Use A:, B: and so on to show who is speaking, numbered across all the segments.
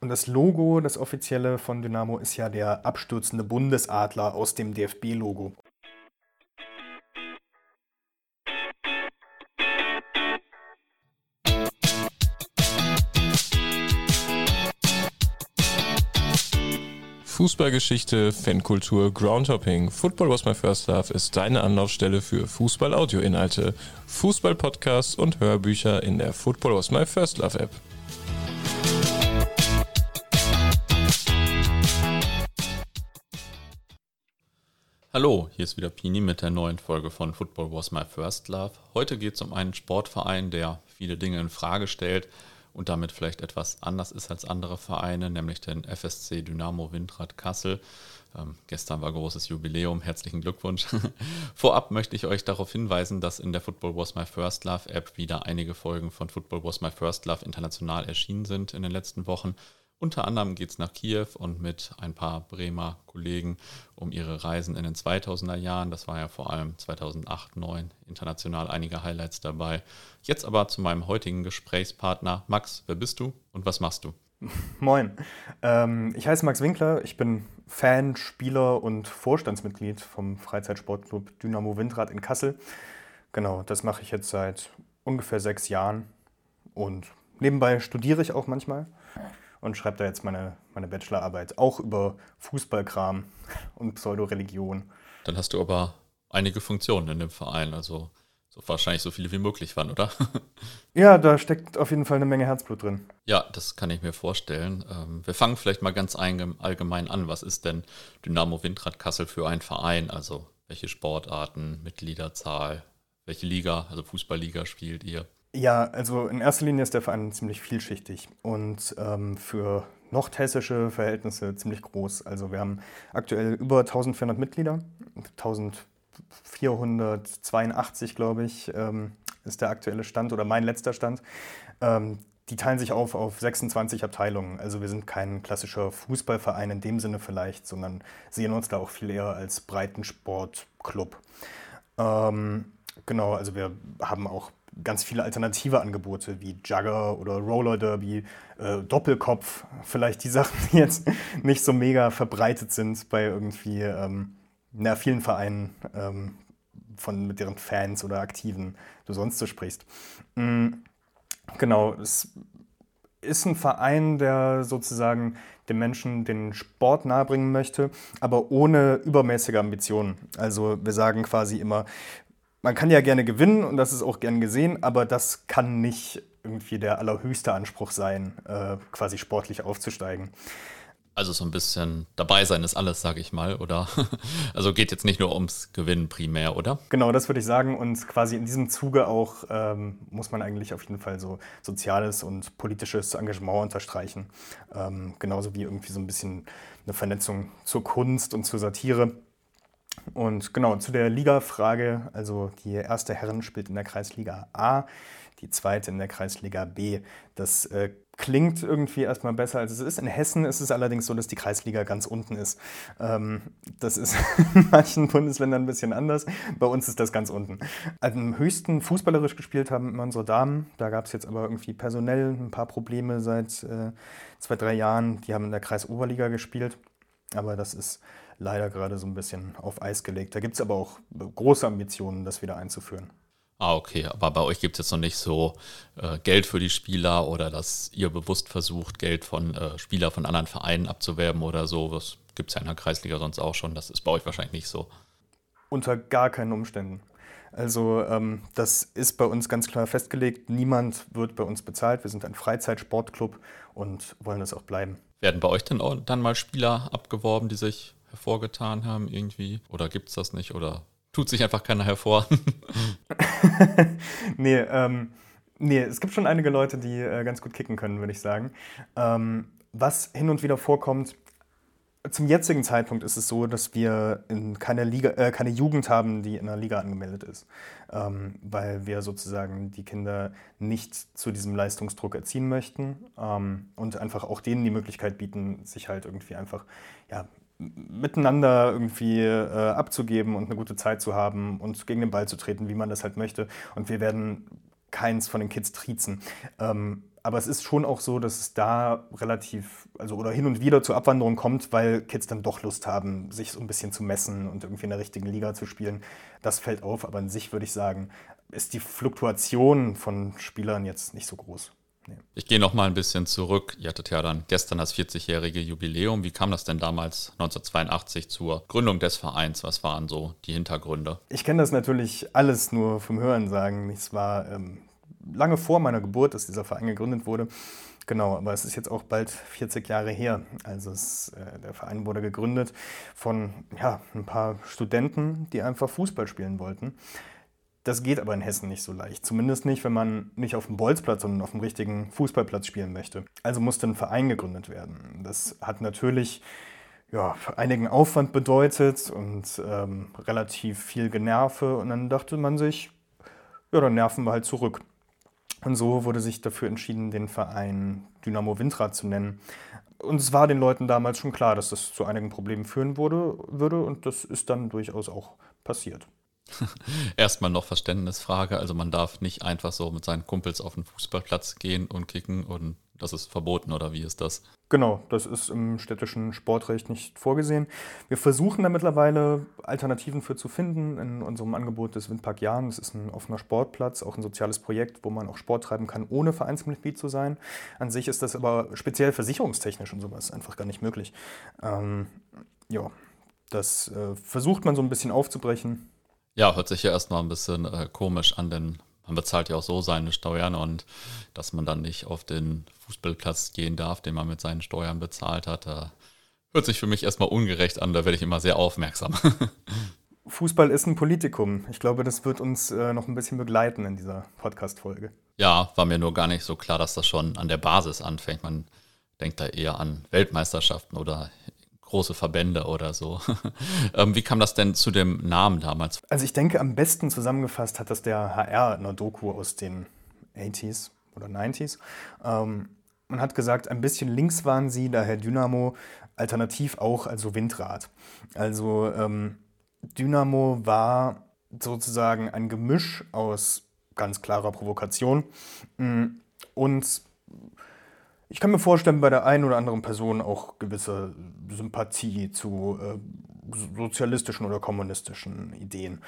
A: Und das Logo, das offizielle von Dynamo, ist ja der abstürzende Bundesadler aus dem DFB-Logo.
B: Fußballgeschichte, Fankultur, Groundhopping. Football was my first love ist deine Anlaufstelle für Fußball-Audio-Inhalte, Fußball-Podcasts und Hörbücher in der Football was my first love App. Hallo, hier ist wieder Pini mit der neuen Folge von Football Was My First Love. Heute geht es um einen Sportverein, der viele Dinge in Frage stellt und damit vielleicht etwas anders ist als andere Vereine, nämlich den FSC Dynamo Windrad Kassel. Ähm, gestern war großes Jubiläum, herzlichen Glückwunsch. Vorab möchte ich euch darauf hinweisen, dass in der Football Was My First Love App wieder einige Folgen von Football Was My First Love international erschienen sind in den letzten Wochen. Unter anderem geht es nach Kiew und mit ein paar Bremer Kollegen um ihre Reisen in den 2000er Jahren. Das war ja vor allem 2008, 2009 international einige Highlights dabei. Jetzt aber zu meinem heutigen Gesprächspartner. Max, wer bist du und was machst du?
A: Moin, ähm, ich heiße Max Winkler, ich bin Fan, Spieler und Vorstandsmitglied vom Freizeitsportclub Dynamo Windrad in Kassel. Genau, das mache ich jetzt seit ungefähr sechs Jahren und nebenbei studiere ich auch manchmal und schreibe da jetzt meine, meine Bachelorarbeit auch über Fußballkram und Pseudoreligion.
B: Dann hast du aber einige Funktionen in dem Verein, also so wahrscheinlich so viele wie möglich waren, oder?
A: ja, da steckt auf jeden Fall eine Menge Herzblut drin.
B: Ja, das kann ich mir vorstellen. Ähm, wir fangen vielleicht mal ganz allgemein an. Was ist denn Dynamo Windrad Kassel für ein Verein? Also welche Sportarten, Mitgliederzahl, welche Liga, also Fußballliga spielt ihr?
A: Ja, also in erster Linie ist der Verein ziemlich vielschichtig und ähm, für nordhessische Verhältnisse ziemlich groß. Also wir haben aktuell über 1400 Mitglieder, 1482 glaube ich ähm, ist der aktuelle Stand oder mein letzter Stand. Ähm, die teilen sich auf auf 26 Abteilungen. Also wir sind kein klassischer Fußballverein in dem Sinne vielleicht, sondern sehen uns da auch viel eher als Breitensportclub. Ähm, genau, also wir haben auch ganz viele alternative Angebote wie Jugger oder Roller Derby, äh, Doppelkopf, vielleicht die Sachen, die jetzt nicht so mega verbreitet sind bei irgendwie ähm, na, vielen Vereinen, ähm, von, mit deren Fans oder Aktiven du sonst so sprichst. Mhm. Genau, es ist ein Verein, der sozusagen den Menschen den Sport nahebringen möchte, aber ohne übermäßige Ambitionen. Also wir sagen quasi immer, man kann ja gerne gewinnen und das ist auch gern gesehen, aber das kann nicht irgendwie der allerhöchste Anspruch sein, äh, quasi sportlich aufzusteigen.
B: Also so ein bisschen dabei sein ist alles, sage ich mal, oder? Also geht jetzt nicht nur ums Gewinnen primär, oder?
A: Genau, das würde ich sagen. Und quasi in diesem Zuge auch ähm, muss man eigentlich auf jeden Fall so soziales und politisches Engagement unterstreichen. Ähm, genauso wie irgendwie so ein bisschen eine Vernetzung zur Kunst und zur Satire. Und genau, zu der Liga-Frage, also die erste Herren spielt in der Kreisliga A, die zweite in der Kreisliga B. Das äh, klingt irgendwie erstmal besser, als es ist. In Hessen ist es allerdings so, dass die Kreisliga ganz unten ist. Ähm, das ist in manchen Bundesländern ein bisschen anders. Bei uns ist das ganz unten. Am höchsten fußballerisch gespielt haben immer unsere Damen. Da gab es jetzt aber irgendwie personell ein paar Probleme seit äh, zwei, drei Jahren. Die haben in der Kreisoberliga gespielt. Aber das ist leider gerade so ein bisschen auf Eis gelegt. Da gibt es aber auch große Ambitionen, das wieder einzuführen.
B: Ah, okay. Aber bei euch gibt es jetzt noch nicht so äh, Geld für die Spieler oder dass ihr bewusst versucht, Geld von äh, Spieler von anderen Vereinen abzuwerben oder so. Das gibt es ja in der Kreisliga sonst auch schon. Das ist bei euch wahrscheinlich nicht so.
A: Unter gar keinen Umständen. Also ähm, das ist bei uns ganz klar festgelegt. Niemand wird bei uns bezahlt. Wir sind ein Freizeitsportclub und wollen das auch bleiben.
B: Werden bei euch denn dann mal Spieler abgeworben, die sich hervorgetan haben irgendwie? Oder gibt es das nicht? Oder tut sich einfach keiner hervor?
A: nee, ähm, nee, es gibt schon einige Leute, die äh, ganz gut kicken können, würde ich sagen. Ähm, was hin und wieder vorkommt, zum jetzigen Zeitpunkt ist es so, dass wir in keine, Liga, äh, keine Jugend haben, die in einer Liga angemeldet ist, ähm, weil wir sozusagen die Kinder nicht zu diesem Leistungsdruck erziehen möchten ähm, und einfach auch denen die Möglichkeit bieten, sich halt irgendwie einfach ja, miteinander irgendwie äh, abzugeben und eine gute Zeit zu haben und gegen den Ball zu treten, wie man das halt möchte. Und wir werden keins von den Kids triezen. Ähm, aber es ist schon auch so, dass es da relativ, also oder hin und wieder zur Abwanderung kommt, weil Kids dann doch Lust haben, sich so ein bisschen zu messen und irgendwie in der richtigen Liga zu spielen. Das fällt auf, aber an sich würde ich sagen, ist die Fluktuation von Spielern jetzt nicht so groß.
B: Nee. Ich gehe noch mal ein bisschen zurück. Ihr hattet ja dann gestern das 40-jährige Jubiläum. Wie kam das denn damals 1982 zur Gründung des Vereins? Was waren so die Hintergründe?
A: Ich kenne das natürlich alles nur vom Hören sagen. Es war ähm, lange vor meiner Geburt, dass dieser Verein gegründet wurde. Genau, aber es ist jetzt auch bald 40 Jahre her. Also es, äh, der Verein wurde gegründet von ja, ein paar Studenten, die einfach Fußball spielen wollten. Das geht aber in Hessen nicht so leicht. Zumindest nicht, wenn man nicht auf dem Bolzplatz, sondern auf dem richtigen Fußballplatz spielen möchte. Also musste ein Verein gegründet werden. Das hat natürlich ja, einigen Aufwand bedeutet und ähm, relativ viel Generve. Und dann dachte man sich, ja, dann nerven wir halt zurück. Und so wurde sich dafür entschieden, den Verein Dynamo Windrad zu nennen. Und es war den Leuten damals schon klar, dass das zu einigen Problemen führen wurde, würde und das ist dann durchaus auch passiert.
B: Erstmal noch Verständnisfrage. Also man darf nicht einfach so mit seinen Kumpels auf den Fußballplatz gehen und kicken und das ist verboten oder wie ist das?
A: Genau, das ist im städtischen Sportrecht nicht vorgesehen. Wir versuchen da mittlerweile Alternativen für zu finden in unserem Angebot des Windpark Jahren. Das ist ein offener Sportplatz, auch ein soziales Projekt, wo man auch Sport treiben kann, ohne Vereinsmitglied zu sein. An sich ist das aber speziell versicherungstechnisch und sowas einfach gar nicht möglich. Ähm, ja, das äh, versucht man so ein bisschen aufzubrechen.
B: Ja, hört sich ja erstmal ein bisschen äh, komisch an, denn man bezahlt ja auch so seine Steuern und dass man dann nicht auf den Fußballplatz gehen darf, den man mit seinen Steuern bezahlt hat, da hört sich für mich erstmal ungerecht an, da werde ich immer sehr aufmerksam.
A: Fußball ist ein Politikum. Ich glaube, das wird uns äh, noch ein bisschen begleiten in dieser Podcast-Folge.
B: Ja, war mir nur gar nicht so klar, dass das schon an der Basis anfängt. Man denkt da eher an Weltmeisterschaften oder große Verbände oder so. ähm, wie kam das denn zu dem Namen damals?
A: Also ich denke, am besten zusammengefasst hat das der HR in einer Doku aus den 80s oder 90s. Ähm, man hat gesagt, ein bisschen links waren sie, daher Dynamo, alternativ auch also Windrad. Also ähm, Dynamo war sozusagen ein Gemisch aus ganz klarer Provokation mm, und ich kann mir vorstellen, bei der einen oder anderen Person auch gewisse Sympathie zu äh, sozialistischen oder kommunistischen Ideen.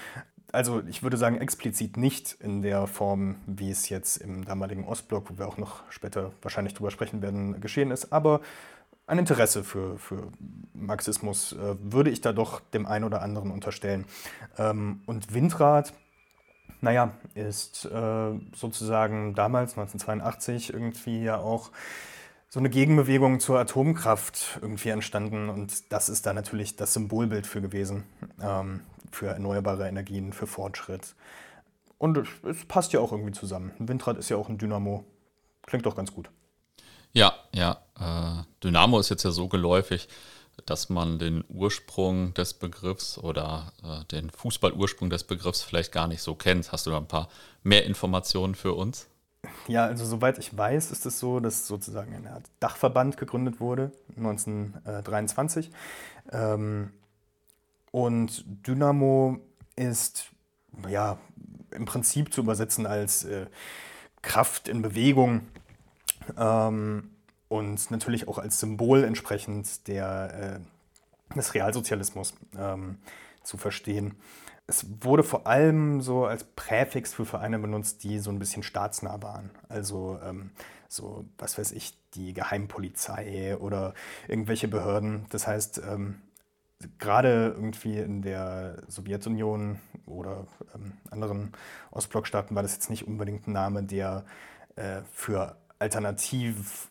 A: Also ich würde sagen, explizit nicht in der Form, wie es jetzt im damaligen Ostblock, wo wir auch noch später wahrscheinlich drüber sprechen werden, geschehen ist, aber ein Interesse für, für Marxismus äh, würde ich da doch dem einen oder anderen unterstellen. Ähm, und Windrad, naja, ist äh, sozusagen damals, 1982, irgendwie ja auch so eine Gegenbewegung zur Atomkraft irgendwie entstanden und das ist da natürlich das Symbolbild für gewesen, ähm, für erneuerbare Energien, für Fortschritt. Und es passt ja auch irgendwie zusammen. Ein Windrad ist ja auch ein Dynamo. Klingt doch ganz gut.
B: Ja, ja. Äh, Dynamo ist jetzt ja so geläufig, dass man den Ursprung des Begriffs oder äh, den Fußballursprung des Begriffs vielleicht gar nicht so kennt. Hast du da ein paar mehr Informationen für uns?
A: Ja, also soweit ich weiß, ist es so, dass sozusagen ein Dachverband gegründet wurde 1923. Ähm, und Dynamo ist ja im Prinzip zu übersetzen als äh, Kraft in Bewegung ähm, und natürlich auch als Symbol entsprechend der, äh, des Realsozialismus ähm, zu verstehen es wurde vor allem so als Präfix für Vereine benutzt, die so ein bisschen staatsnah waren. Also ähm, so, was weiß ich, die Geheimpolizei oder irgendwelche Behörden. Das heißt, ähm, gerade irgendwie in der Sowjetunion oder ähm, anderen Ostblockstaaten war das jetzt nicht unbedingt ein Name, der äh, für alternativ,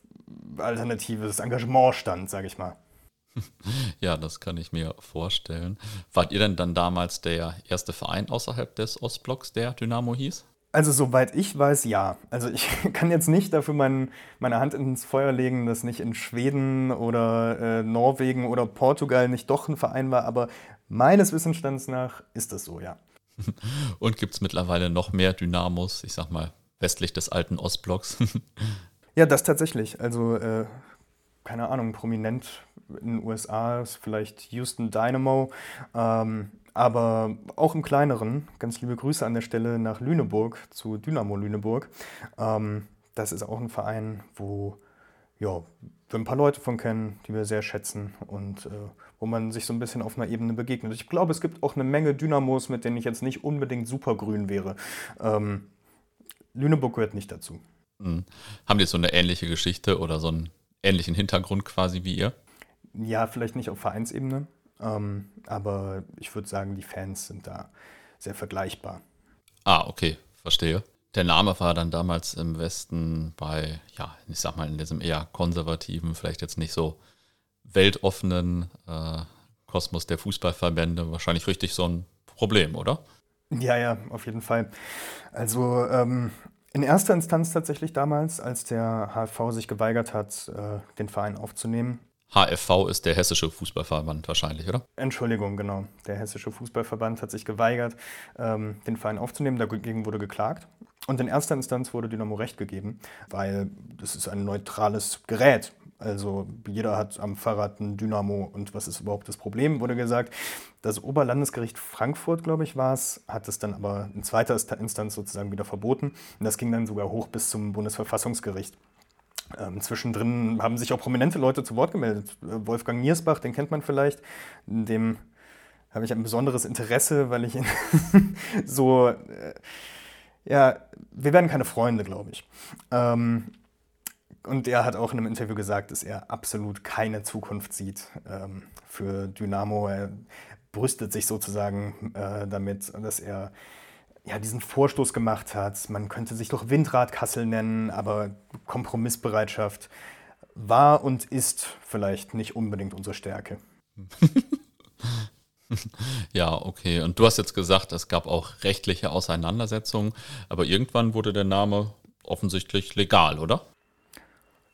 A: alternatives Engagement stand, sage ich mal.
B: Ja, das kann ich mir vorstellen. Wart ihr denn dann damals der erste Verein außerhalb des Ostblocks, der Dynamo hieß?
A: Also soweit ich weiß, ja. Also ich kann jetzt nicht dafür mein, meine Hand ins Feuer legen, dass nicht in Schweden oder äh, Norwegen oder Portugal nicht doch ein Verein war, aber meines Wissensstands nach ist das so, ja.
B: Und gibt es mittlerweile noch mehr Dynamos, ich sag mal, westlich des alten Ostblocks?
A: ja, das tatsächlich. Also äh, keine Ahnung, prominent in den USA ist vielleicht Houston Dynamo, ähm, aber auch im kleineren, ganz liebe Grüße an der Stelle nach Lüneburg, zu Dynamo Lüneburg. Ähm, das ist auch ein Verein, wo ja, wir ein paar Leute von kennen, die wir sehr schätzen und äh, wo man sich so ein bisschen auf einer Ebene begegnet. Ich glaube, es gibt auch eine Menge Dynamos, mit denen ich jetzt nicht unbedingt supergrün wäre. Ähm, Lüneburg gehört nicht dazu.
B: Mhm. Haben die so eine ähnliche Geschichte oder so einen ähnlichen Hintergrund quasi wie ihr?
A: Ja, vielleicht nicht auf Vereinsebene, ähm, aber ich würde sagen, die Fans sind da sehr vergleichbar.
B: Ah, okay, verstehe. Der Name war dann damals im Westen bei, ja, ich sag mal, in diesem eher konservativen, vielleicht jetzt nicht so weltoffenen äh, Kosmos der Fußballverbände wahrscheinlich richtig so ein Problem, oder?
A: Ja, ja, auf jeden Fall. Also ähm, in erster Instanz tatsächlich damals, als der HFV sich geweigert hat, äh, den Verein aufzunehmen.
B: HFV ist der Hessische Fußballverband wahrscheinlich, oder?
A: Entschuldigung, genau. Der Hessische Fußballverband hat sich geweigert, ähm, den Verein aufzunehmen. Dagegen wurde geklagt. Und in erster Instanz wurde Dynamo Recht gegeben, weil das ist ein neutrales Gerät. Also jeder hat am Fahrrad ein Dynamo und was ist überhaupt das Problem, wurde gesagt. Das Oberlandesgericht Frankfurt, glaube ich, war es, hat es dann aber in zweiter Instanz sozusagen wieder verboten. Und das ging dann sogar hoch bis zum Bundesverfassungsgericht. Ähm, zwischendrin haben sich auch prominente Leute zu Wort gemeldet. Wolfgang Niersbach, den kennt man vielleicht, dem habe ich ein besonderes Interesse, weil ich ihn so, äh, ja, wir werden keine Freunde, glaube ich. Ähm, und er hat auch in einem Interview gesagt, dass er absolut keine Zukunft sieht ähm, für Dynamo. Er brüstet sich sozusagen äh, damit, dass er ja, diesen Vorstoß gemacht hat. Man könnte sich doch Windradkassel nennen, aber Kompromissbereitschaft war und ist vielleicht nicht unbedingt unsere Stärke.
B: ja, okay. Und du hast jetzt gesagt, es gab auch rechtliche Auseinandersetzungen, aber irgendwann wurde der Name offensichtlich legal, oder?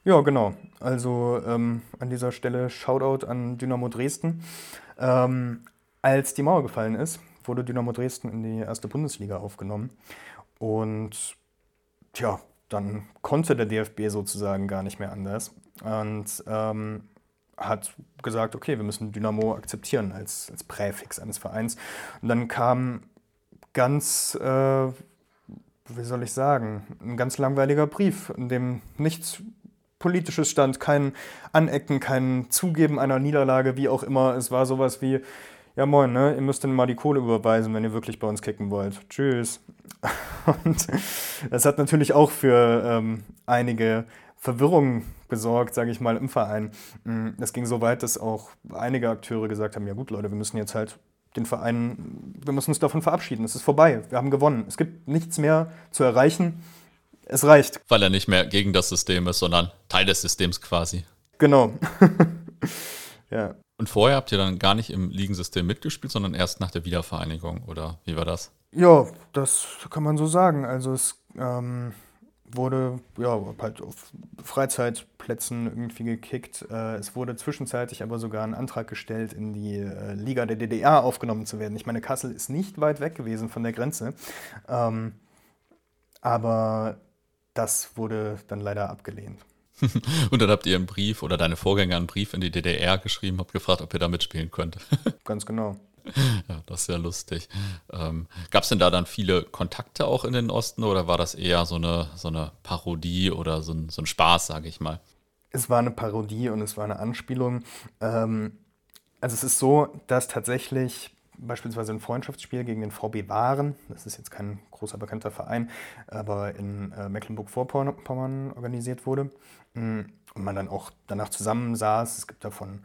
A: Ja, genau. Also ähm, an dieser Stelle Shoutout an Dynamo Dresden. Ähm, als die Mauer gefallen ist, wurde Dynamo Dresden in die erste Bundesliga aufgenommen. Und tja, dann konnte der DFB sozusagen gar nicht mehr anders. Und ähm, hat gesagt, okay, wir müssen Dynamo akzeptieren als, als Präfix eines Vereins. Und dann kam ganz, äh, wie soll ich sagen, ein ganz langweiliger Brief, in dem nichts Politisches stand, kein Anecken, kein Zugeben einer Niederlage, wie auch immer. Es war sowas wie, ja moin, ne, ihr müsst dann mal die Kohle überweisen, wenn ihr wirklich bei uns kicken wollt. Tschüss. Und das hat natürlich auch für ähm, einige Verwirrung gesorgt, sage ich mal, im Verein. Es mm, ging so weit, dass auch einige Akteure gesagt haben, ja gut Leute, wir müssen jetzt halt den Verein, wir müssen uns davon verabschieden. Es ist vorbei, wir haben gewonnen. Es gibt nichts mehr zu erreichen es reicht.
B: Weil er nicht mehr gegen das System ist, sondern Teil des Systems quasi.
A: Genau. ja.
B: Und vorher habt ihr dann gar nicht im Ligensystem mitgespielt, sondern erst nach der Wiedervereinigung, oder wie war das?
A: Ja, das kann man so sagen. Also es ähm, wurde ja halt auf Freizeitplätzen irgendwie gekickt. Äh, es wurde zwischenzeitlich aber sogar ein Antrag gestellt, in die äh, Liga der DDR aufgenommen zu werden. Ich meine, Kassel ist nicht weit weg gewesen von der Grenze. Ähm, aber das wurde dann leider abgelehnt.
B: Und dann habt ihr einen Brief oder deine Vorgänger einen Brief in die DDR geschrieben, habt gefragt, ob ihr da mitspielen könnt.
A: Ganz genau.
B: Ja, das ist ja lustig. Ähm, Gab es denn da dann viele Kontakte auch in den Osten oder war das eher so eine, so eine Parodie oder so ein, so ein Spaß, sage ich mal?
A: Es war eine Parodie und es war eine Anspielung. Ähm, also es ist so, dass tatsächlich beispielsweise ein Freundschaftsspiel gegen den VB Waren, das ist jetzt kein großer bekannter Verein, aber in äh, Mecklenburg-Vorpommern organisiert wurde. Und man dann auch danach zusammensaß. Es gibt davon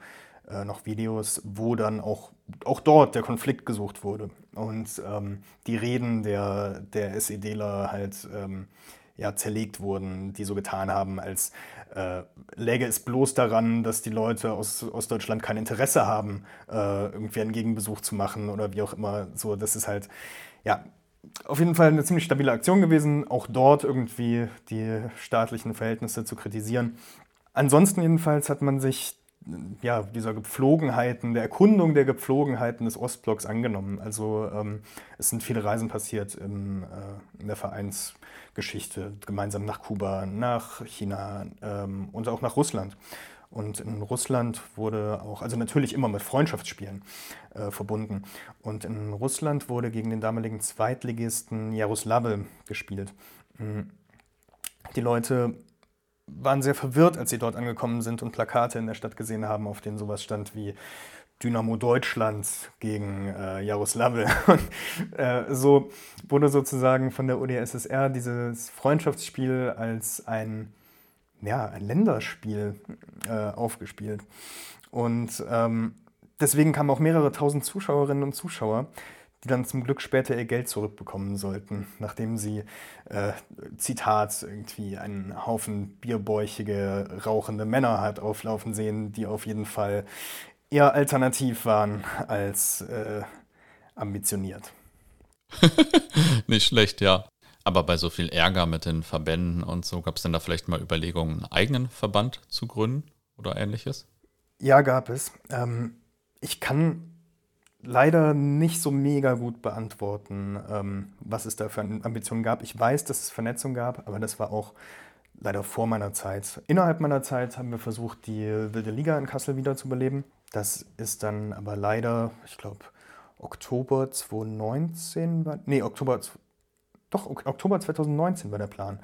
A: äh, noch Videos, wo dann auch, auch dort der Konflikt gesucht wurde. Und ähm, die Reden der, der SEDler halt ähm, ja, zerlegt wurden, die so getan haben, als äh, läge es bloß daran, dass die Leute aus, aus Deutschland kein Interesse haben, äh, irgendwie einen Gegenbesuch zu machen oder wie auch immer. So, das ist halt, ja, auf jeden Fall eine ziemlich stabile Aktion gewesen, auch dort irgendwie die staatlichen Verhältnisse zu kritisieren. Ansonsten jedenfalls hat man sich ja, dieser Gepflogenheiten, der Erkundung der Gepflogenheiten des Ostblocks angenommen. Also ähm, es sind viele Reisen passiert im, äh, in der Vereinsgeschichte, gemeinsam nach Kuba, nach China ähm, und auch nach Russland. Und in Russland wurde auch, also natürlich immer mit Freundschaftsspielen äh, verbunden. Und in Russland wurde gegen den damaligen Zweitligisten Jaroslawl gespielt. Mhm. Die Leute waren sehr verwirrt, als sie dort angekommen sind und Plakate in der Stadt gesehen haben, auf denen sowas stand wie Dynamo Deutschland gegen äh, Jaroslawl. Und äh, so wurde sozusagen von der UdSSR dieses Freundschaftsspiel als ein, ja, ein Länderspiel äh, aufgespielt. Und ähm, deswegen kamen auch mehrere tausend Zuschauerinnen und Zuschauer, die dann zum Glück später ihr Geld zurückbekommen sollten, nachdem sie, äh, Zitat, irgendwie einen Haufen bierbäuchige, rauchende Männer hat auflaufen sehen, die auf jeden Fall eher alternativ waren als äh, ambitioniert.
B: Nicht schlecht, ja. Aber bei so viel Ärger mit den Verbänden und so, gab es denn da vielleicht mal Überlegungen, einen eigenen Verband zu gründen oder ähnliches?
A: Ja, gab es. Ähm, ich kann leider nicht so mega gut beantworten, ähm, was es da für Ambitionen gab. Ich weiß, dass es Vernetzung gab, aber das war auch leider vor meiner Zeit. Innerhalb meiner Zeit haben wir versucht, die Wilde Liga in Kassel wiederzubeleben. Das ist dann aber leider, ich glaube, Oktober 2019 war, nee, Oktober, doch, Oktober 2019 war der Plan.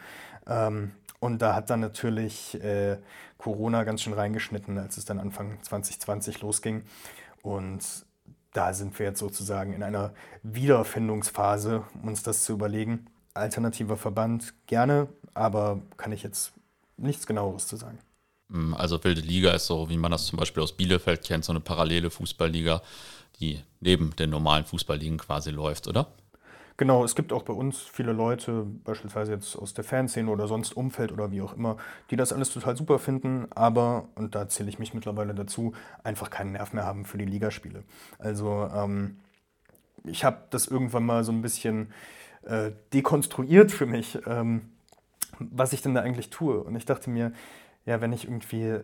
A: Ähm, und da hat dann natürlich äh, Corona ganz schön reingeschnitten, als es dann Anfang 2020 losging. Und da sind wir jetzt sozusagen in einer Wiederfindungsphase, um uns das zu überlegen. Alternativer Verband gerne, aber kann ich jetzt nichts genaueres zu sagen.
B: Mm, also Wilde Liga ist so, wie man das zum Beispiel aus Bielefeld kennt, so eine parallele Fußballliga, die neben den normalen Fußballligen quasi läuft, oder?
A: Genau, es gibt auch bei uns viele Leute, beispielsweise jetzt aus der Fanszene oder sonst Umfeld oder wie auch immer, die das alles total super finden, aber, und da zähle ich mich mittlerweile dazu, einfach keinen Nerv mehr haben für die Ligaspiele. Also ähm, ich habe das irgendwann mal so ein bisschen äh, dekonstruiert für mich, ähm, was ich denn da eigentlich tue. Und ich dachte mir, ja, wenn ich irgendwie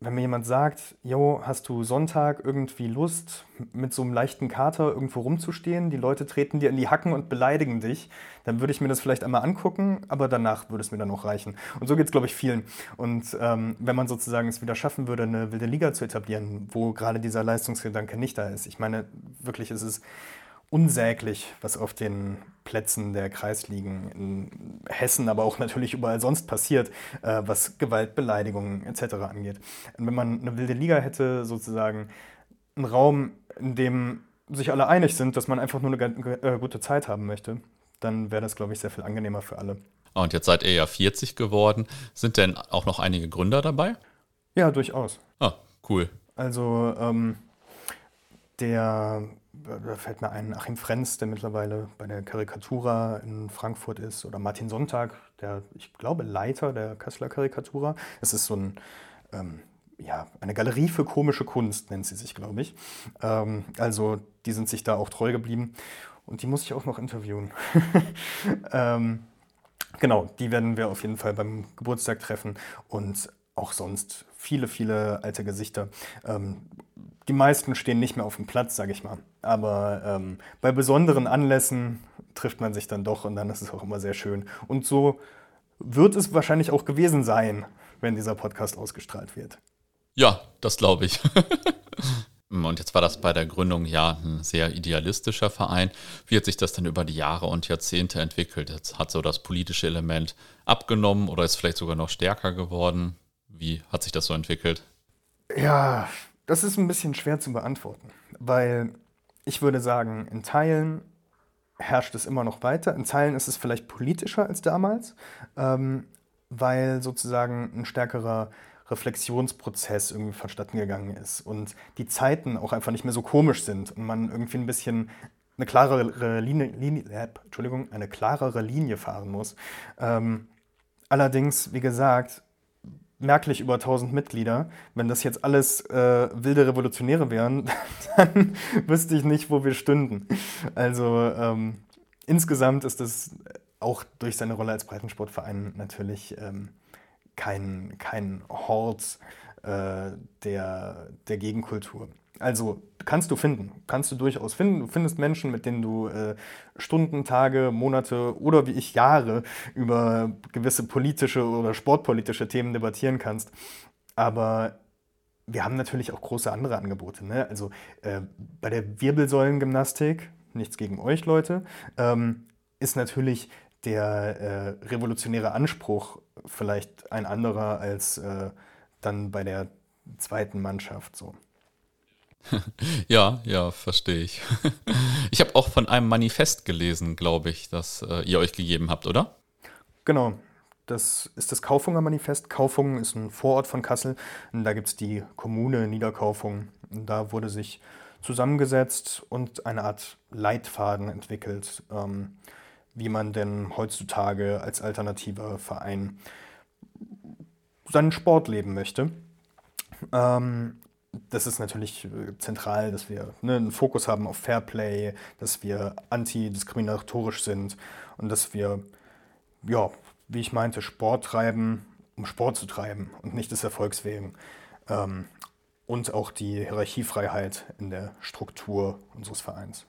A: wenn mir jemand sagt, Jo, hast du Sonntag irgendwie Lust, mit so einem leichten Kater irgendwo rumzustehen, die Leute treten dir in die Hacken und beleidigen dich, dann würde ich mir das vielleicht einmal angucken, aber danach würde es mir dann auch reichen. Und so geht es, glaube ich, vielen. Und ähm, wenn man sozusagen es wieder schaffen würde, eine wilde Liga zu etablieren, wo gerade dieser Leistungsgedanke nicht da ist, ich meine, wirklich ist es unsäglich, was auf den Plätzen der Kreisligen in Hessen, aber auch natürlich überall sonst passiert, äh, was Gewalt, Beleidigungen etc. angeht. Und wenn man eine wilde Liga hätte, sozusagen einen Raum, in dem sich alle einig sind, dass man einfach nur eine äh, gute Zeit haben möchte, dann wäre das, glaube ich, sehr viel angenehmer für alle.
B: Und jetzt seid ihr ja 40 geworden. Sind denn auch noch einige Gründer dabei?
A: Ja, durchaus.
B: Ah, cool.
A: Also ähm, der da fällt mir ein Achim Frenz, der mittlerweile bei der Karikatura in Frankfurt ist, oder Martin Sonntag, der, ich glaube, Leiter der Kasseler Karikatura. Es ist so ein, ähm, ja, eine Galerie für komische Kunst, nennt sie sich, glaube ich. Ähm, also, die sind sich da auch treu geblieben. Und die muss ich auch noch interviewen. ähm, genau, die werden wir auf jeden Fall beim Geburtstag treffen. Und auch sonst viele, viele alte Gesichter. Ähm, die meisten stehen nicht mehr auf dem Platz, sage ich mal. Aber ähm, bei besonderen Anlässen trifft man sich dann doch und dann ist es auch immer sehr schön. Und so wird es wahrscheinlich auch gewesen sein, wenn dieser Podcast ausgestrahlt wird.
B: Ja, das glaube ich. Und jetzt war das bei der Gründung ja ein sehr idealistischer Verein. Wie hat sich das denn über die Jahre und Jahrzehnte entwickelt? Jetzt hat so das politische Element abgenommen oder ist vielleicht sogar noch stärker geworden? Wie hat sich das so entwickelt?
A: Ja, das ist ein bisschen schwer zu beantworten, weil ich würde sagen, in Teilen herrscht es immer noch weiter, in Teilen ist es vielleicht politischer als damals, ähm, weil sozusagen ein stärkerer Reflexionsprozess irgendwie vonstatten gegangen ist und die Zeiten auch einfach nicht mehr so komisch sind und man irgendwie ein bisschen eine klarere Linie, Linie äh, Entschuldigung, eine klarere Linie fahren muss. Ähm, allerdings, wie gesagt, merklich über 1000 Mitglieder. Wenn das jetzt alles äh, wilde Revolutionäre wären, dann wüsste ich nicht, wo wir stünden. Also ähm, insgesamt ist das auch durch seine Rolle als Breitensportverein natürlich ähm, kein, kein Hort äh, der, der Gegenkultur. Also kannst du finden, kannst du durchaus finden. Du findest Menschen, mit denen du äh, Stunden, Tage, Monate oder wie ich Jahre über gewisse politische oder sportpolitische Themen debattieren kannst. Aber wir haben natürlich auch große andere Angebote. Ne? Also äh, bei der Wirbelsäulengymnastik, nichts gegen euch Leute, ähm, ist natürlich der äh, revolutionäre Anspruch vielleicht ein anderer als äh, dann bei der zweiten Mannschaft so.
B: Ja, ja, verstehe ich. Ich habe auch von einem Manifest gelesen, glaube ich, das äh, ihr euch gegeben habt, oder?
A: Genau. Das ist das Kaufunger Manifest. Kaufungen ist ein Vorort von Kassel. Und da gibt es die Kommune Niederkaufung. Und da wurde sich zusammengesetzt und eine Art Leitfaden entwickelt, ähm, wie man denn heutzutage als alternativer Verein seinen Sport leben möchte. Ähm, das ist natürlich äh, zentral, dass wir ne, einen Fokus haben auf Fairplay, dass wir antidiskriminatorisch sind und dass wir, ja, wie ich meinte, Sport treiben, um Sport zu treiben und nicht des Erfolgs wegen. Ähm, und auch die Hierarchiefreiheit in der Struktur unseres Vereins.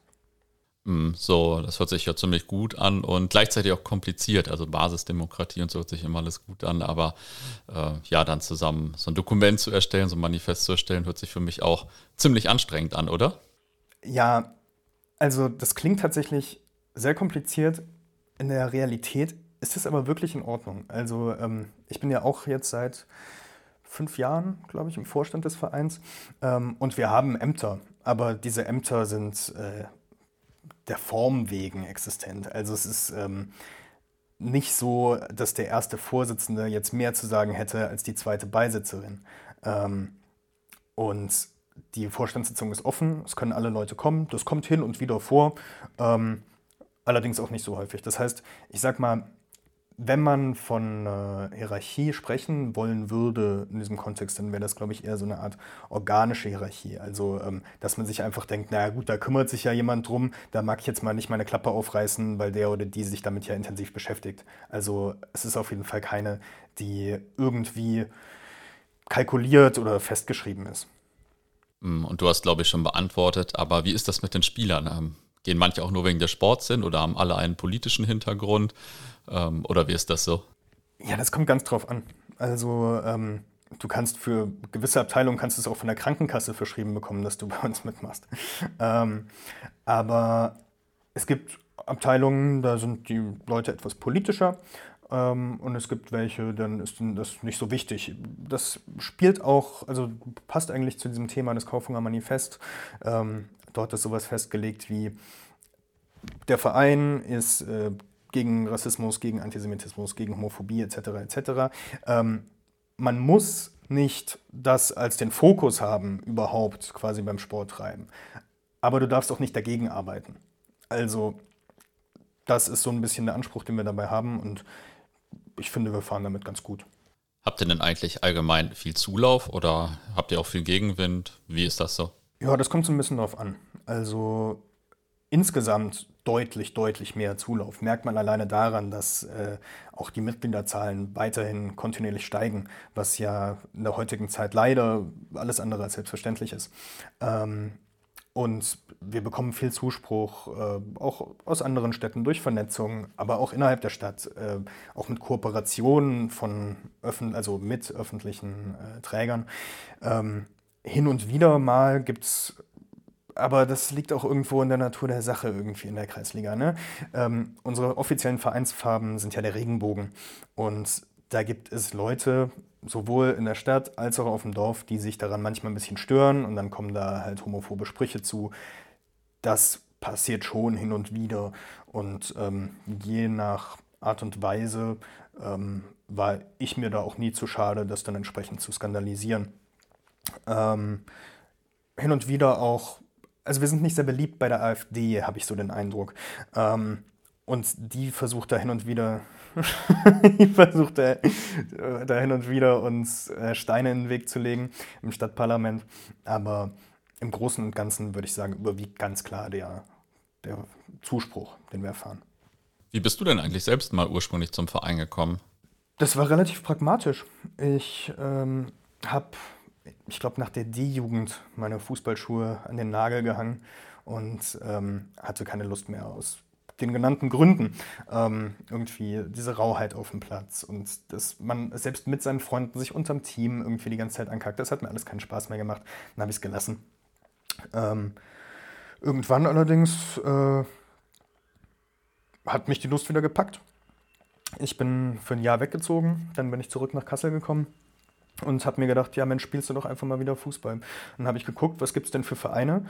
B: Hm, so, das hört sich ja ziemlich gut an und gleichzeitig auch kompliziert. Also Basisdemokratie und so hört sich immer alles gut an, aber äh, ja, dann zusammen so ein Dokument zu erstellen, so ein Manifest zu erstellen, hört sich für mich auch ziemlich anstrengend an, oder?
A: Ja, also das klingt tatsächlich sehr kompliziert. In der Realität ist es aber wirklich in Ordnung. Also ähm, ich bin ja auch jetzt seit fünf Jahren, glaube ich, im Vorstand des Vereins ähm, und wir haben Ämter. Aber diese Ämter sind äh, der Form wegen existent. Also es ist ähm, nicht so, dass der erste Vorsitzende jetzt mehr zu sagen hätte als die zweite Beisitzerin. Ähm, und die Vorstandssitzung ist offen, es können alle Leute kommen, das kommt hin und wieder vor, ähm, allerdings auch nicht so häufig. Das heißt, ich sag mal, wenn man von äh, Hierarchie sprechen wollen würde in diesem Kontext, dann wäre das, glaube ich, eher so eine Art organische Hierarchie. Also, ähm, dass man sich einfach denkt, naja gut, da kümmert sich ja jemand drum, da mag ich jetzt mal nicht meine Klappe aufreißen, weil der oder die sich damit ja intensiv beschäftigt. Also es ist auf jeden Fall keine, die irgendwie kalkuliert oder festgeschrieben ist.
B: Hm, und du hast, glaube ich, schon beantwortet, aber wie ist das mit den Spielern? Ähm, gehen manche auch nur wegen des Sports hin oder haben alle einen politischen Hintergrund? Ähm, oder wie ist das so?
A: Ja, das kommt ganz drauf an. Also ähm, du kannst für gewisse Abteilungen kannst du es auch von der Krankenkasse verschrieben bekommen, dass du bei uns mitmachst. ähm, aber es gibt Abteilungen, da sind die Leute etwas politischer ähm, und es gibt welche, dann ist das nicht so wichtig. Das spielt auch, also passt eigentlich zu diesem Thema des Kaufunger Manifest. Dort ist sowas festgelegt wie der Verein ist äh, gegen Rassismus, gegen Antisemitismus, gegen Homophobie etc. etc. Ähm, man muss nicht das als den Fokus haben, überhaupt quasi beim Sport treiben. Aber du darfst auch nicht dagegen arbeiten. Also, das ist so ein bisschen der Anspruch, den wir dabei haben und ich finde, wir fahren damit ganz gut.
B: Habt ihr denn eigentlich allgemein viel Zulauf oder habt ihr auch viel Gegenwind? Wie ist das so?
A: Ja, das kommt so ein bisschen drauf an. Also insgesamt deutlich, deutlich mehr Zulauf. Merkt man alleine daran, dass äh, auch die Mitgliederzahlen weiterhin kontinuierlich steigen, was ja in der heutigen Zeit leider alles andere als selbstverständlich ist. Ähm, und wir bekommen viel Zuspruch, äh, auch aus anderen Städten durch Vernetzung, aber auch innerhalb der Stadt, äh, auch mit Kooperationen von öffn also mit öffentlichen äh, Trägern. Ähm, hin und wieder mal gibt es aber das liegt auch irgendwo in der Natur der Sache irgendwie in der Kreisliga. Ne? Ähm, unsere offiziellen Vereinsfarben sind ja der Regenbogen. Und da gibt es Leute, sowohl in der Stadt als auch auf dem Dorf, die sich daran manchmal ein bisschen stören und dann kommen da halt homophobe Sprüche zu. Das passiert schon hin und wieder. Und ähm, je nach Art und Weise ähm, war ich mir da auch nie zu schade, das dann entsprechend zu skandalisieren. Ähm, hin und wieder auch also wir sind nicht sehr beliebt bei der AfD, habe ich so den Eindruck. Ähm, und die versucht da hin und wieder, die versucht da, da, hin und wieder uns äh, Steine in den Weg zu legen im Stadtparlament. Aber im Großen und Ganzen würde ich sagen, überwiegt ganz klar der, der Zuspruch, den wir erfahren.
B: Wie bist du denn eigentlich selbst mal ursprünglich zum Verein gekommen?
A: Das war relativ pragmatisch. Ich ähm, habe ich glaube, nach der D-Jugend meine Fußballschuhe an den Nagel gehangen und ähm, hatte keine Lust mehr aus den genannten Gründen. Ähm, irgendwie diese Rauheit auf dem Platz und dass man selbst mit seinen Freunden sich unterm Team irgendwie die ganze Zeit ankackt, das hat mir alles keinen Spaß mehr gemacht. Dann habe ich es gelassen. Ähm, irgendwann allerdings äh, hat mich die Lust wieder gepackt Ich bin für ein Jahr weggezogen, dann bin ich zurück nach Kassel gekommen und habe mir gedacht, ja Mensch, spielst du doch einfach mal wieder Fußball. Dann habe ich geguckt, was gibt es denn für Vereine.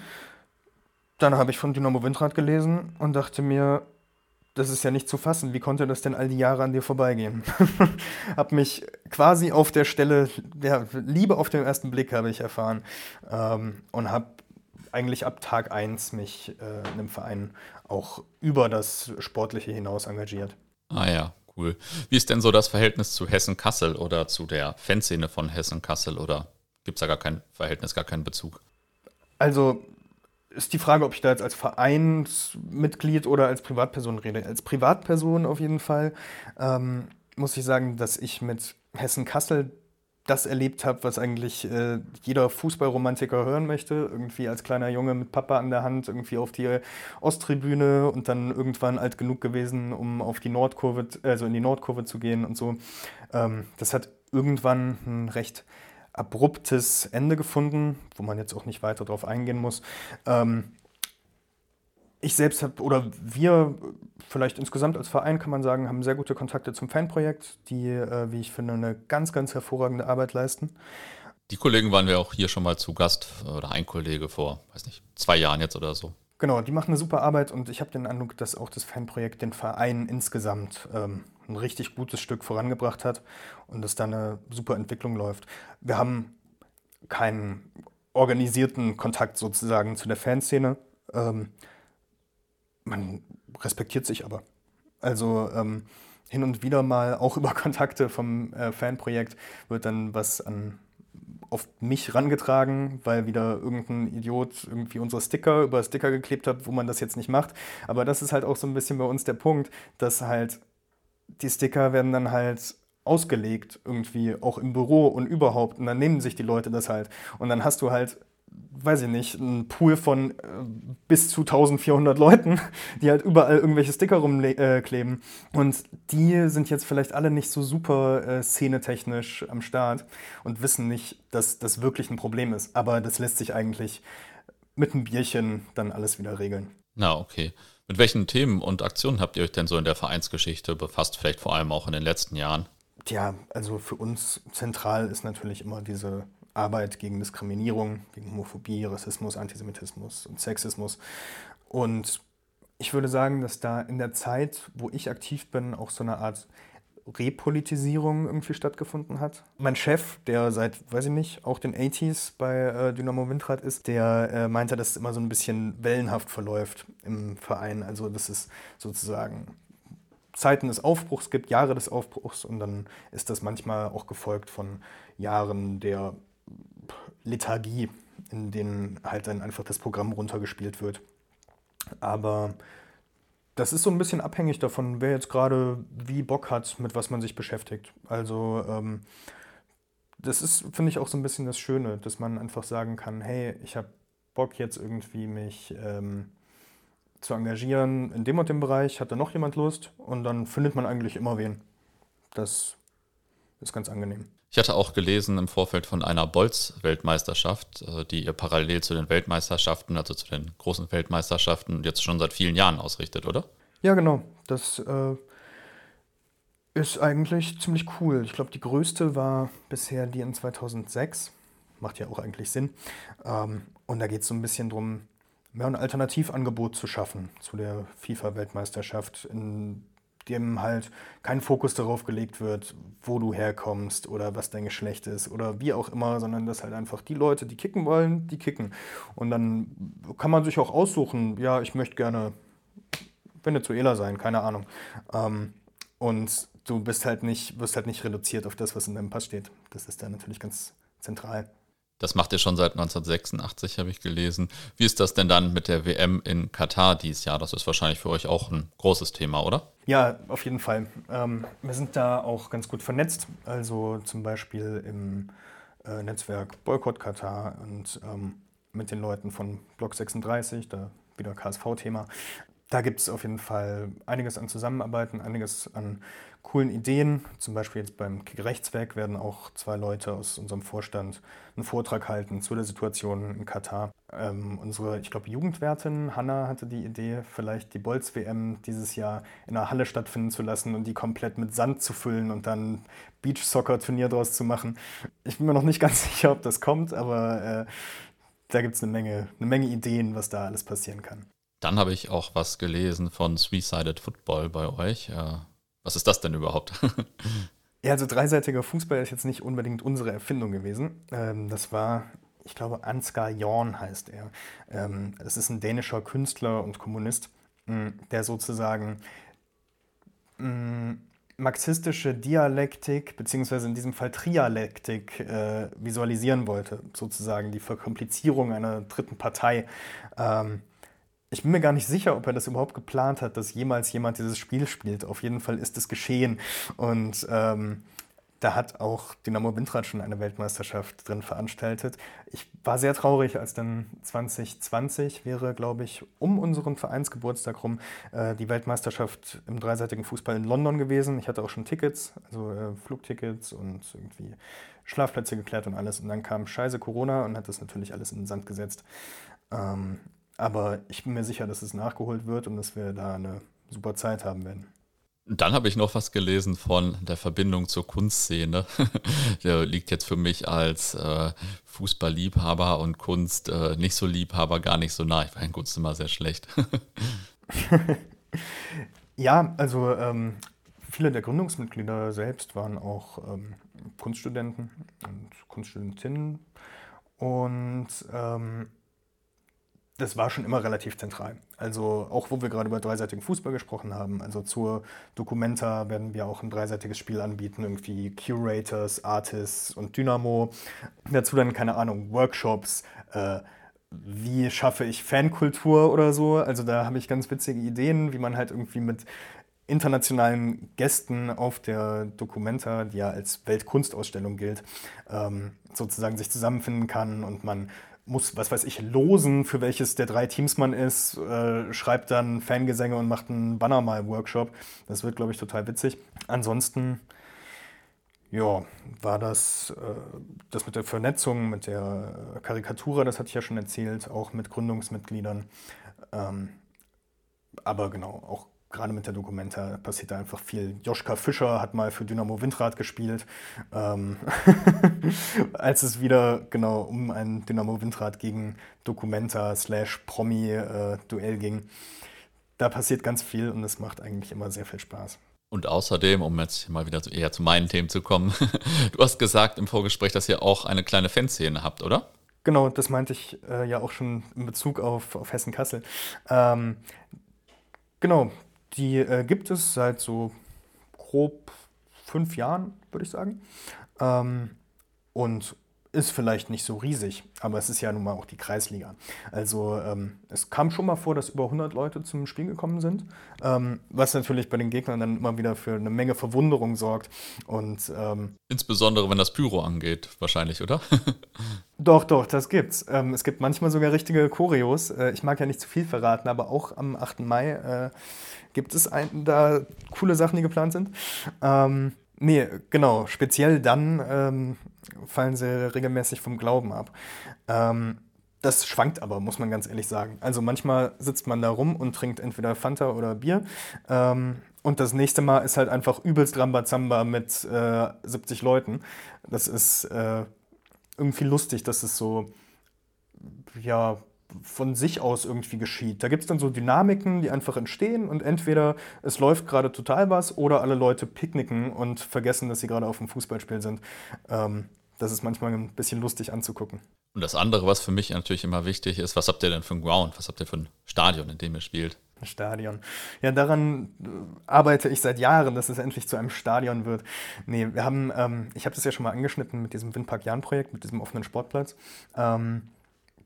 A: Dann habe ich von Dynamo Windrad gelesen und dachte mir, das ist ja nicht zu fassen. Wie konnte das denn all die Jahre an dir vorbeigehen? habe mich quasi auf der Stelle, ja, Liebe auf den ersten Blick habe ich erfahren ähm, und habe eigentlich ab Tag 1 mich äh, in einem Verein auch über das Sportliche hinaus engagiert.
B: Ah ja, cool. Wie ist denn so das Verhältnis zu Hessen-Kassel oder zu der Fanszene von Hessen-Kassel oder gibt es da gar kein Verhältnis, gar keinen Bezug?
A: Also ist die Frage, ob ich da jetzt als Vereinsmitglied oder als Privatperson rede. Als Privatperson auf jeden Fall ähm, muss ich sagen, dass ich mit Hessen-Kassel das erlebt habe, was eigentlich äh, jeder Fußballromantiker hören möchte. Irgendwie als kleiner Junge mit Papa an der Hand irgendwie auf die Osttribüne und dann irgendwann alt genug gewesen, um auf die Nordkurve, also in die Nordkurve zu gehen und so. Ähm, das hat irgendwann ein recht abruptes Ende gefunden, wo man jetzt auch nicht weiter darauf eingehen muss. Ähm, ich selbst habe, oder wir vielleicht insgesamt als Verein kann man sagen, haben sehr gute Kontakte zum Fanprojekt, die, äh, wie ich finde, eine ganz, ganz hervorragende Arbeit leisten.
B: Die Kollegen waren wir auch hier schon mal zu Gast, oder ein Kollege vor, weiß nicht, zwei Jahren jetzt oder so.
A: Genau, die machen eine super Arbeit und ich habe den Eindruck, dass auch das Fanprojekt den Verein insgesamt ähm, ein richtig gutes Stück vorangebracht hat und dass da eine super Entwicklung läuft. Wir haben keinen organisierten Kontakt sozusagen zu der Fanszene. Ähm, man respektiert sich aber. Also ähm, hin und wieder mal auch über Kontakte vom äh, Fanprojekt wird dann was an auf mich rangetragen, weil wieder irgendein Idiot irgendwie unsere Sticker über Sticker geklebt hat, wo man das jetzt nicht macht. Aber das ist halt auch so ein bisschen bei uns der Punkt, dass halt die Sticker werden dann halt ausgelegt irgendwie auch im Büro und überhaupt und dann nehmen sich die Leute das halt und dann hast du halt weiß ich nicht, ein Pool von äh, bis zu 1400 Leuten, die halt überall irgendwelche Sticker rumkleben. Äh, und die sind jetzt vielleicht alle nicht so super äh, szenetechnisch am Start und wissen nicht, dass das wirklich ein Problem ist. Aber das lässt sich eigentlich mit einem Bierchen dann alles wieder regeln.
B: Na, okay. Mit welchen Themen und Aktionen habt ihr euch denn so in der Vereinsgeschichte befasst, vielleicht vor allem auch in den letzten Jahren?
A: Tja, also für uns zentral ist natürlich immer diese Arbeit gegen Diskriminierung, gegen Homophobie, Rassismus, Antisemitismus und Sexismus. Und ich würde sagen, dass da in der Zeit, wo ich aktiv bin, auch so eine Art Repolitisierung irgendwie stattgefunden hat. Mein Chef, der seit, weiß ich nicht, auch den 80s bei äh, Dynamo Windrad ist, der äh, meinte, dass es immer so ein bisschen wellenhaft verläuft im Verein. Also, dass es sozusagen Zeiten des Aufbruchs gibt, Jahre des Aufbruchs und dann ist das manchmal auch gefolgt von Jahren der Lethargie, in denen halt dann einfach das Programm runtergespielt wird. Aber das ist so ein bisschen abhängig davon, wer jetzt gerade wie Bock hat, mit was man sich beschäftigt. Also ähm, das ist, finde ich, auch so ein bisschen das Schöne, dass man einfach sagen kann, hey, ich habe Bock jetzt irgendwie mich ähm, zu engagieren in dem und dem Bereich, hat da noch jemand Lust und dann findet man eigentlich immer wen. Das ist ganz angenehm.
B: Ich hatte auch gelesen im Vorfeld von einer Bolz-Weltmeisterschaft, äh, die ihr parallel zu den Weltmeisterschaften, also zu den großen Weltmeisterschaften, jetzt schon seit vielen Jahren ausrichtet, oder?
A: Ja, genau. Das äh, ist eigentlich ziemlich cool. Ich glaube, die größte war bisher die in 2006. Macht ja auch eigentlich Sinn. Ähm, und da geht es so ein bisschen darum, mehr ein Alternativangebot zu schaffen zu der FIFA-Weltmeisterschaft, in dem halt kein Fokus darauf gelegt wird, wo du herkommst oder was dein Geschlecht ist oder wie auch immer, sondern dass halt einfach die Leute, die kicken wollen, die kicken. Und dann kann man sich auch aussuchen, ja, ich möchte gerne Venezuela sein, keine Ahnung. Ähm, und du bist halt nicht, wirst halt nicht reduziert auf das, was in deinem Pass steht. Das ist da natürlich ganz zentral.
B: Das macht ihr schon seit 1986, habe ich gelesen. Wie ist das denn dann mit der WM in Katar dieses Jahr? Das ist wahrscheinlich für euch auch ein großes Thema, oder?
A: Ja, auf jeden Fall. Ähm, wir sind da auch ganz gut vernetzt. Also zum Beispiel im äh, Netzwerk Boykott Katar und ähm, mit den Leuten von Block 36, da wieder KSV-Thema. Da gibt es auf jeden Fall einiges an Zusammenarbeiten, einiges an coolen Ideen. Zum Beispiel jetzt beim Rechtswerk werden auch zwei Leute aus unserem Vorstand einen Vortrag halten zu der Situation in Katar. Ähm, unsere, ich glaube, Jugendwertin Hanna hatte die Idee, vielleicht die Bolz-WM dieses Jahr in einer Halle stattfinden zu lassen und die komplett mit Sand zu füllen und dann Beach-Soccer-Turnier draus zu machen. Ich bin mir noch nicht ganz sicher, ob das kommt, aber äh, da gibt es eine Menge, eine Menge Ideen, was da alles passieren kann.
B: Dann habe ich auch was gelesen von Three-Sided Football bei euch. Was ist das denn überhaupt?
A: ja, also dreiseitiger Fußball ist jetzt nicht unbedingt unsere Erfindung gewesen. Ähm, das war, ich glaube, Ansgar Jorn heißt er. Ähm, das ist ein dänischer Künstler und Kommunist, mm, der sozusagen mm, marxistische Dialektik, beziehungsweise in diesem Fall Trialektik, äh, visualisieren wollte, sozusagen die Verkomplizierung einer dritten Partei. Ähm, ich bin mir gar nicht sicher, ob er das überhaupt geplant hat, dass jemals jemand dieses Spiel spielt. Auf jeden Fall ist es geschehen. Und ähm, da hat auch Dynamo Windrad schon eine Weltmeisterschaft drin veranstaltet. Ich war sehr traurig, als dann 2020 wäre, glaube ich, um unseren Vereinsgeburtstag rum äh, die Weltmeisterschaft im dreiseitigen Fußball in London gewesen. Ich hatte auch schon Tickets, also äh, Flugtickets und irgendwie Schlafplätze geklärt und alles. Und dann kam scheiße Corona und hat das natürlich alles in den Sand gesetzt. Ähm, aber ich bin mir sicher, dass es nachgeholt wird und dass wir da eine super Zeit haben werden.
B: Dann habe ich noch was gelesen von der Verbindung zur Kunstszene. der liegt jetzt für mich als äh, Fußballliebhaber und Kunst äh, nicht so Liebhaber gar nicht so nah. Ich war in Kunst immer sehr schlecht.
A: ja, also ähm, viele der Gründungsmitglieder selbst waren auch ähm, Kunststudenten und Kunststudentinnen. Und ähm, das war schon immer relativ zentral. Also auch wo wir gerade über dreiseitigen Fußball gesprochen haben, also zur Documenta werden wir auch ein dreiseitiges Spiel anbieten, irgendwie Curators, Artists und Dynamo. Dazu dann, keine Ahnung, Workshops, äh, wie schaffe ich Fankultur oder so. Also da habe ich ganz witzige Ideen, wie man halt irgendwie mit internationalen Gästen auf der Documenta, die ja als Weltkunstausstellung gilt, ähm, sozusagen sich zusammenfinden kann und man muss, was weiß ich, losen, für welches der drei Teams man ist, äh, schreibt dann Fangesänge und macht einen Bannermal-Workshop. Das wird, glaube ich, total witzig. Ansonsten, ja, war das, äh, das mit der Vernetzung, mit der Karikatur, das hatte ich ja schon erzählt, auch mit Gründungsmitgliedern. Ähm, aber genau, auch gerade mit der Dokumenta passiert da einfach viel. Joschka Fischer hat mal für Dynamo Windrad gespielt, ähm, als es wieder genau um ein Dynamo Windrad gegen Dokumenta slash Promi äh, Duell ging. Da passiert ganz viel und es macht eigentlich immer sehr viel Spaß.
B: Und außerdem, um jetzt mal wieder eher zu meinen Themen zu kommen, du hast gesagt im Vorgespräch, dass ihr auch eine kleine Fanszene habt, oder?
A: Genau, das meinte ich äh, ja auch schon in Bezug auf, auf Hessen-Kassel. Ähm, genau, die äh, gibt es seit so grob fünf Jahren, würde ich sagen. Ähm, und ist vielleicht nicht so riesig, aber es ist ja nun mal auch die Kreisliga. Also ähm, es kam schon mal vor, dass über 100 Leute zum Spiel gekommen sind, ähm, was natürlich bei den Gegnern dann immer wieder für eine Menge Verwunderung sorgt. Und, ähm,
B: Insbesondere wenn das Pyro angeht, wahrscheinlich, oder?
A: doch, doch, das gibt's. Ähm, es gibt manchmal sogar richtige Choreos. Äh, ich mag ja nicht zu viel verraten, aber auch am 8. Mai äh, gibt es ein, da coole Sachen, die geplant sind. Ähm, nee, genau. Speziell dann ähm, fallen sie regelmäßig vom Glauben ab. Ähm, das schwankt aber, muss man ganz ehrlich sagen. Also manchmal sitzt man da rum und trinkt entweder Fanta oder Bier. Ähm, und das nächste Mal ist halt einfach übelst Rambazamba mit äh, 70 Leuten. Das ist äh, irgendwie lustig, dass es so, ja, von sich aus irgendwie geschieht. Da gibt es dann so Dynamiken, die einfach entstehen und entweder es läuft gerade total was oder alle Leute picknicken und vergessen, dass sie gerade auf dem Fußballspiel sind. Ähm, das ist manchmal ein bisschen lustig anzugucken.
B: Und das andere, was für mich natürlich immer wichtig ist, was habt ihr denn für ein Ground? Was habt ihr für ein Stadion, in dem ihr spielt?
A: Ein Stadion. Ja, daran äh, arbeite ich seit Jahren, dass es endlich zu einem Stadion wird. Nee, wir haben, ähm, ich habe das ja schon mal angeschnitten mit diesem Windpark Jahn-Projekt, mit diesem offenen Sportplatz. Ähm,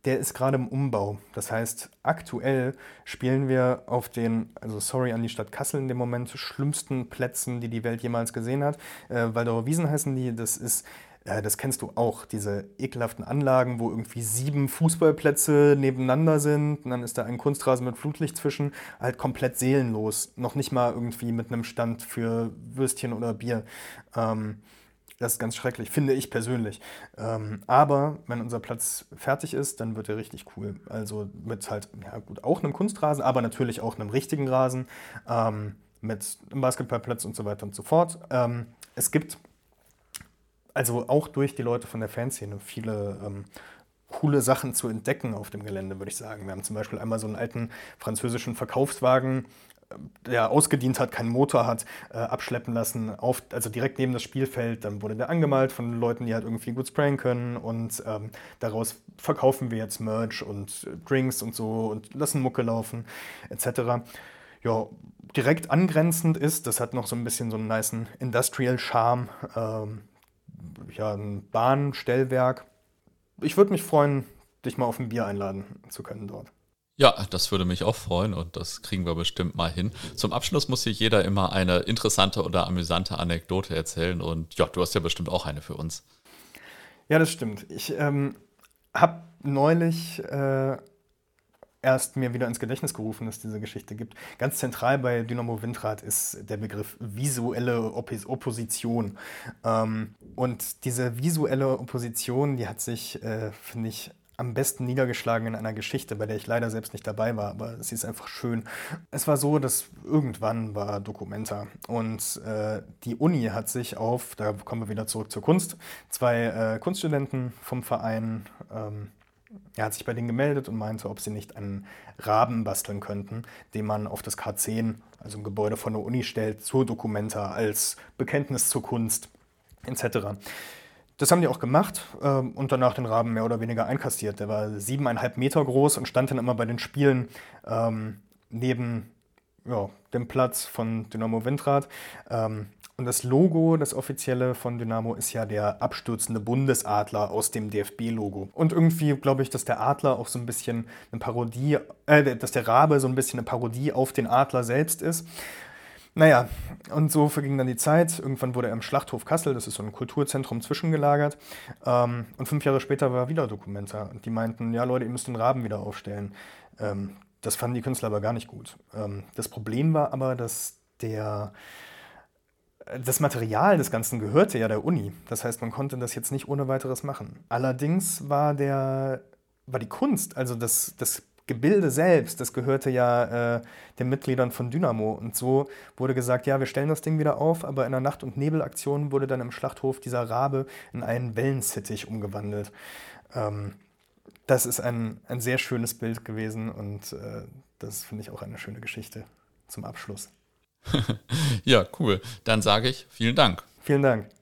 A: der ist gerade im Umbau. Das heißt, aktuell spielen wir auf den, also sorry an die Stadt Kassel in dem Moment, schlimmsten Plätzen, die die Welt jemals gesehen hat. Äh, Waldauer Wiesen heißen die. Das ist Äh, das kennst du auch, diese ekelhaften Anlagen, wo irgendwie sieben Fußballplätze nebeneinander sind und dann ist da ein Kunstrasen mit Flutlicht zwischen, halt komplett seelenlos. Noch nicht mal irgendwie mit einem Stand für Würstchen oder Bier. Ähm, das ist ganz schrecklich, finde ich persönlich. Ähm, aber wenn unser Platz fertig ist, dann wird er richtig cool. Also mit halt, ja gut, auch einem Kunstrasen, aber natürlich auch einem richtigen Rasen, ähm, mit einem Basketballplatz und so weiter und so fort. Ähm, es gibt also auch durch die Leute von der Fanszene viele ähm, coole Sachen zu entdecken auf dem Gelände, würde ich sagen. Wir haben zum Beispiel einmal so einen alten französischen Verkaufswagen, der ausgedient hat, keinen Motor hat, äh, abschleppen lassen, auf, also direkt neben das Spielfeld. Dann wurde der angemalt von Leuten, die halt irgendwie gut sprayen können und ähm, daraus verkaufen wir jetzt Merch und Drinks und so und lassen Mucke laufen etc. Ja, direkt angrenzend ist, das hat noch so ein bisschen so einen nice Industrial-Charme, ähm, ja, ein Bahnstellwerk. Ich würde mich freuen, dich mal auf ein Bier einladen zu können dort.
B: Ja, das würde mich auch freuen und das kriegen wir bestimmt mal hin. Zum Abschluss muss sich jeder immer eine interessante oder amüsante Anekdote erzählen und ja, du hast ja bestimmt auch eine für uns.
A: Ja, das stimmt. Ich ähm, habe neulich äh, erst mir wieder ins Gedächtnis gerufen, dass es diese Geschichte gibt. Ganz zentral bei Dynamo Windrad ist der Begriff visuelle Oppos Opposition. Ähm, und diese visuelle Opposition, die hat sich, äh, finde ich, am besten niedergeschlagen in einer Geschichte, bei der ich leider selbst nicht dabei war, aber sie ist einfach schön. Es war so, dass irgendwann war Dokumenta und äh, die Uni hat sich auf, da kommen wir wieder zurück zur Kunst, zwei äh, Kunststudenten vom Verein ähm, er hat sich bei denen gemeldet und meinte, ob sie nicht einen Raben basteln könnten, den man auf das K10, also ein Gebäude von der Uni, stellt, zur Dokumenta als Bekenntnis zur Kunst etc. Das haben die auch gemacht äh, und danach den Raben mehr oder weniger einkassiert. Der war siebeneinhalb Meter groß und stand dann immer bei den Spielen ähm, neben ja, dem Platz von Dynamo Windrad. Ähm, und das Logo, das offizielle von Dynamo, ist ja der abstürzende Bundesadler aus dem DFB-Logo. Und irgendwie glaube ich, dass der Adler auch so ein bisschen eine Parodie, äh, dass der Rabe so ein bisschen eine Parodie auf den Adler selbst ist. Naja, und so verging dann die Zeit. Irgendwann wurde er im Schlachthof Kassel, das ist so ein Kulturzentrum, zwischengelagert. Ähm, und fünf Jahre später war er wieder Dokumenta. Und die meinten, ja Leute, ihr müsst den Raben wieder aufstellen. Ähm, das fanden die Künstler aber gar nicht gut. Ähm, das Problem war aber, dass der das Material des Ganzen gehörte ja der Uni. Das heißt, man konnte das jetzt nicht ohne weiteres machen. Allerdings war, der, war die Kunst, also das, das Gebilde selbst, das gehörte ja äh, den Mitgliedern von Dynamo. Und so wurde gesagt, ja, wir stellen das Ding wieder auf, aber in der Nacht- und Nebelaktion wurde dann im Schlachthof dieser Rabe in einen Wellensittich umgewandelt. Ähm, das ist ein, ein sehr schönes Bild gewesen und äh, das finde ich auch eine schöne Geschichte zum Abschluss.
B: ja, cool. Dann sage ich vielen Dank.
A: Vielen Dank.